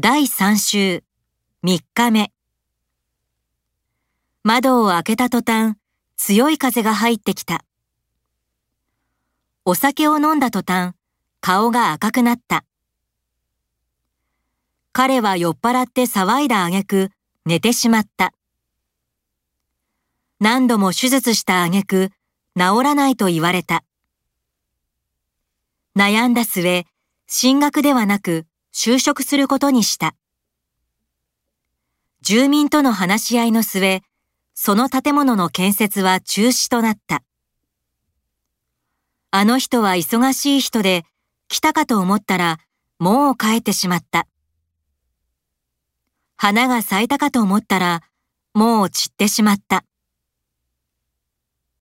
第3週3日目。窓を開けた途端強い風が入ってきた。お酒を飲んだ途端顔が赤くなった。彼は酔っ払って騒いだ挙句寝てしまった。何度も手術した挙句治らないと言われた。悩んだ末進学ではなく就職することにした。住民との話し合いの末、その建物の建設は中止となった。あの人は忙しい人で、来たかと思ったら、もう帰ってしまった。花が咲いたかと思ったら、もう散ってしまった。